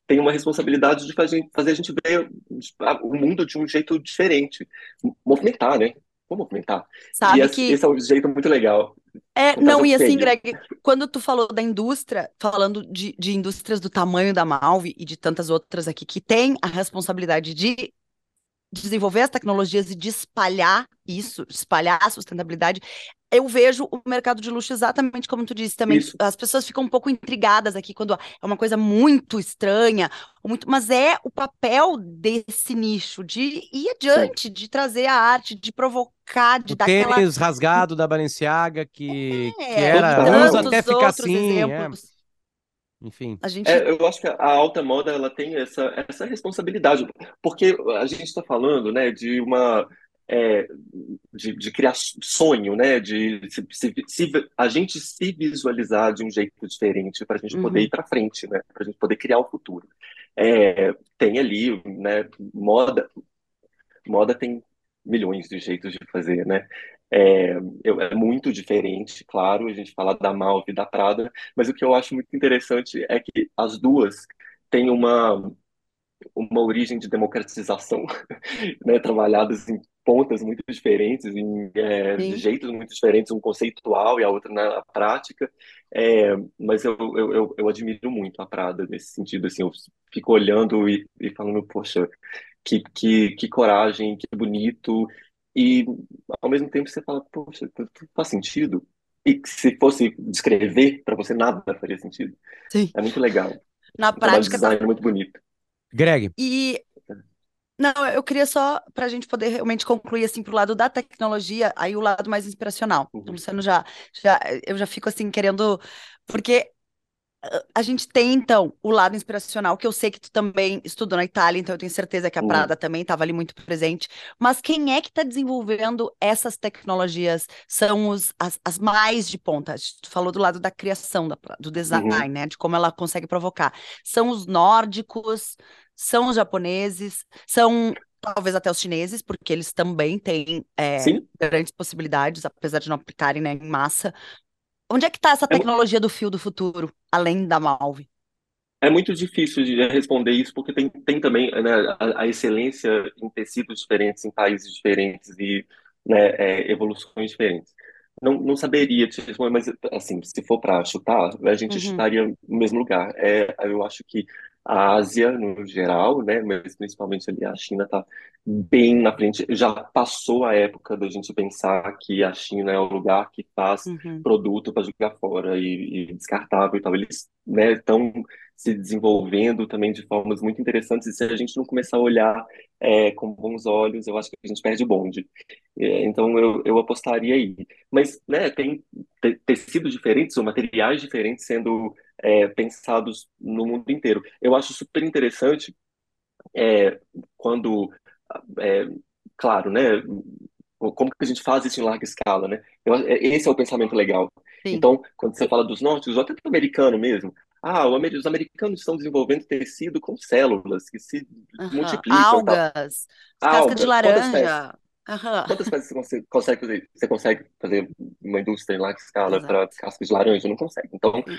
Tem uma responsabilidade de fazer, fazer a gente ver o mundo de um jeito diferente, movimentar, né? Vamos movimentar. E Sabe esse, que esse é um jeito muito legal. É, não, e assim. Greg, quando tu falou da indústria, falando de, de indústrias do tamanho da Malve e de tantas outras aqui que têm a responsabilidade de desenvolver as tecnologias e de espalhar isso, de espalhar a sustentabilidade, eu vejo o mercado de luxo exatamente como tu disse também. Isso. As pessoas ficam um pouco intrigadas aqui quando é uma coisa muito estranha, muito, mas é o papel desse nicho de ir Sim. adiante, de trazer a arte, de provocar, de O dar aquela. tênis rasgado da Balenciaga, que, que É, e era, tantos até ficar assim, é. Enfim. A gente. É, eu acho que a alta moda ela tem essa, essa responsabilidade, porque a gente está falando, né, de uma é, de, de criar sonho, né, de se, se- se- a gente se visualizar de um jeito diferente para a gente poder Uhum. ir para frente, né, para a gente poder criar o futuro. É, tem ali, né, moda, moda tem milhões de jeitos de fazer, né? É, é muito diferente, claro, a gente fala da Malve e da Prada, mas o que eu acho muito interessante é que as duas têm uma, uma origem de democratização, né? Trabalhadas em pontas muito diferentes, em é, jeitos muito diferentes, um conceitual e a outra na prática. É, mas eu, eu, eu, admiro muito a Prada nesse sentido, assim, eu fico olhando e, e falando, poxa, que, que, que coragem, que bonito. E ao mesmo tempo você fala, poxa, tu- tu- faz sentido? E se fosse descrever, para você nada faria sentido. Sim. É muito legal. Na O prática tá. design é muito bonito. Greg, E não, eu queria só para a gente poder realmente concluir assim pro lado da tecnologia, aí o lado mais inspiracional. O Uhum. Luciano já, já, eu já fico assim querendo, porque a gente tem então o lado inspiracional, que eu sei que tu também estudou na Itália, então eu tenho certeza que a Uhum. Prada também estava ali muito presente. Mas quem é que está desenvolvendo essas tecnologias? São os, as, as mais de ponta. Tu falou do lado da criação, da, do design, Uhum. né? De como ela consegue provocar. São os nórdicos, são os japoneses, são talvez até os chineses, porque eles também têm é, grandes possibilidades, apesar de não aplicarem, né, em massa. Onde é que está essa é, tecnologia do fio do futuro, além da Malve? é muito difícil de responder isso, porque tem, tem também, né, a, a excelência em tecidos diferentes, em países diferentes e, né, é, evoluções diferentes. Não, não saberia te responder, mas assim, se for para chutar, a gente Uhum. chutaria no mesmo lugar. É, eu acho que a Ásia, no geral, né, mas principalmente ali a China está bem na frente. Já passou a época da gente pensar que a China é o lugar que faz Uhum. produto para jogar fora e, e descartável e tal. Eles, né, estão se desenvolvendo também de formas muito interessantes. E se a gente não começar a olhar é, com bons olhos, eu acho que a gente perde o bonde. É, então eu, eu apostaria aí. Mas, né, tem te- tecidos diferentes ou materiais diferentes sendo é, pensados no mundo inteiro. Eu acho super interessante é, quando, é, claro, né, como que a gente faz isso em larga escala, né? Eu, é- esse é o pensamento legal. Sim. Então, quando você fala dos nórdicos, ou até do americano mesmo, Ah, os americanos estão desenvolvendo tecido com células que se Aham. multiplicam tal. Algas, casca Alga, de laranja. Aham. Quantas espécies você consegue, consegue fazer? Você consegue fazer uma indústria em larga escala para casca de laranja? Não consegue. Então, Hum.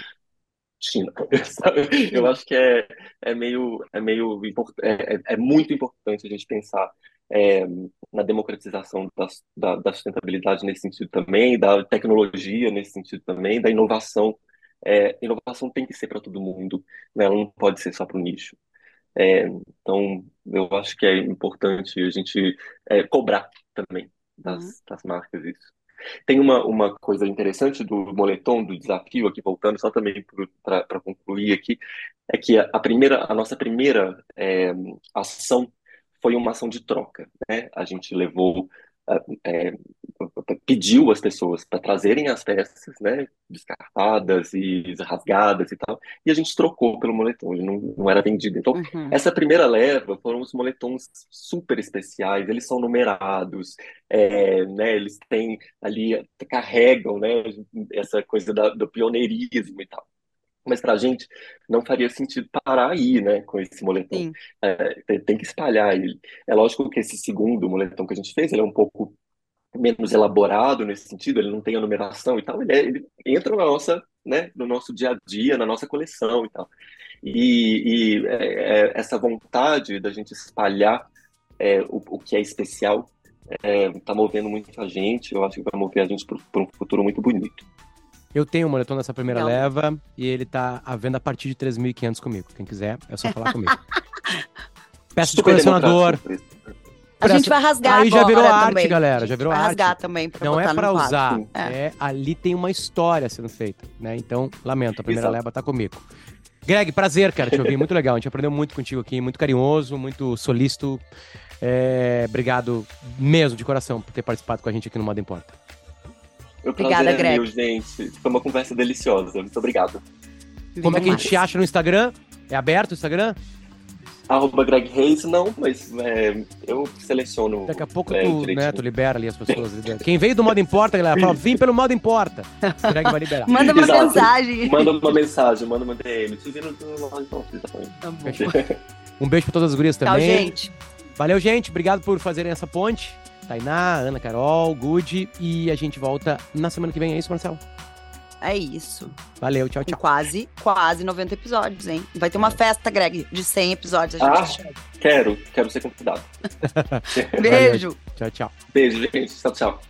China, sabe? Eu acho que é, é meio, é meio é, é, é muito importante a gente pensar é, na democratização das, da, da sustentabilidade nesse sentido também, da tecnologia nesse sentido também, da inovação. É, inovação tem que ser para todo mundo, né? Ela não pode ser só para o nicho. É, então, eu acho que é importante a gente é, cobrar também Uhum. das, das marcas isso. Tem uma, uma coisa interessante do moletom, do desafio, aqui voltando, só também para concluir aqui, é que a, a primeira, a nossa primeira é, ação foi uma ação de troca, né? A gente levou, é, pediu às pessoas para trazerem as peças, né? Descartadas e rasgadas e tal, e a gente trocou pelo moletom, ele não, não era vendido. Então, Uhum. essa primeira leva foram os moletons super especiais, eles são numerados, é, né, eles têm ali, carregam, né, essa coisa da, do pioneirismo e tal. Mas para a gente não faria sentido parar aí, né, com esse moletom. É, tem, tem que espalhar ele. É lógico que esse segundo moletom que a gente fez, ele é um pouco menos elaborado nesse sentido, ele não tem a numeração e tal, ele, é, ele entra na nossa, né, no nosso dia a dia, na nossa coleção e tal. E, e é, é, essa vontade da gente espalhar é, o, o que é especial está movendo muita gente, eu acho que vai mover a gente para um futuro muito bonito. Eu tenho o moletom dessa primeira Legal. leva e ele tá à venda a partir de 3.500 comigo. Quem quiser, é só falar comigo. Peça de colecionador. A gente vai rasgar Aí já virou arte, também. galera, já virou vai arte. rasgar também pra Não é botar no pra quadro. usar. É. é ali tem uma história sendo feita, né? Então, lamento, a primeira Exato. leva tá comigo. Greg, prazer, cara, te ouvir, muito legal. A gente aprendeu muito contigo aqui, muito carinhoso, muito solícito. É, obrigado mesmo, de coração, por ter participado com a gente aqui no Moda Importa. O Obrigada, prazer Greg. meu, gente. Foi uma conversa deliciosa. Muito obrigado. Como é que a gente te acha no Instagram? É aberto o Instagram? Arroba Greg Reis, não, mas é, eu seleciono. Daqui a pouco é, tu, né, tu libera ali as pessoas. libera. Quem veio do Moda Importa, galera, fala, vim pelo Moda Importa. O Greg vai liberar. Manda uma Exato. mensagem. Manda uma mensagem, manda uma DM. Te no então. Tá bom. Um beijo pra todas as gurias Tchau, também. gente. Valeu, gente. Obrigado por fazerem essa ponte. Tainá, Ana Carol, Good. E a gente volta na semana que vem. É isso, Marcelo? É isso. Valeu, tchau, Com tchau. quase, quase 90 episódios, hein? Vai ter uma festa, Greg, de 100 episódios. A Ah, quero, quero ser convidado. Beijo. Tchau, tchau. Beijo, gente. Tchau, tchau.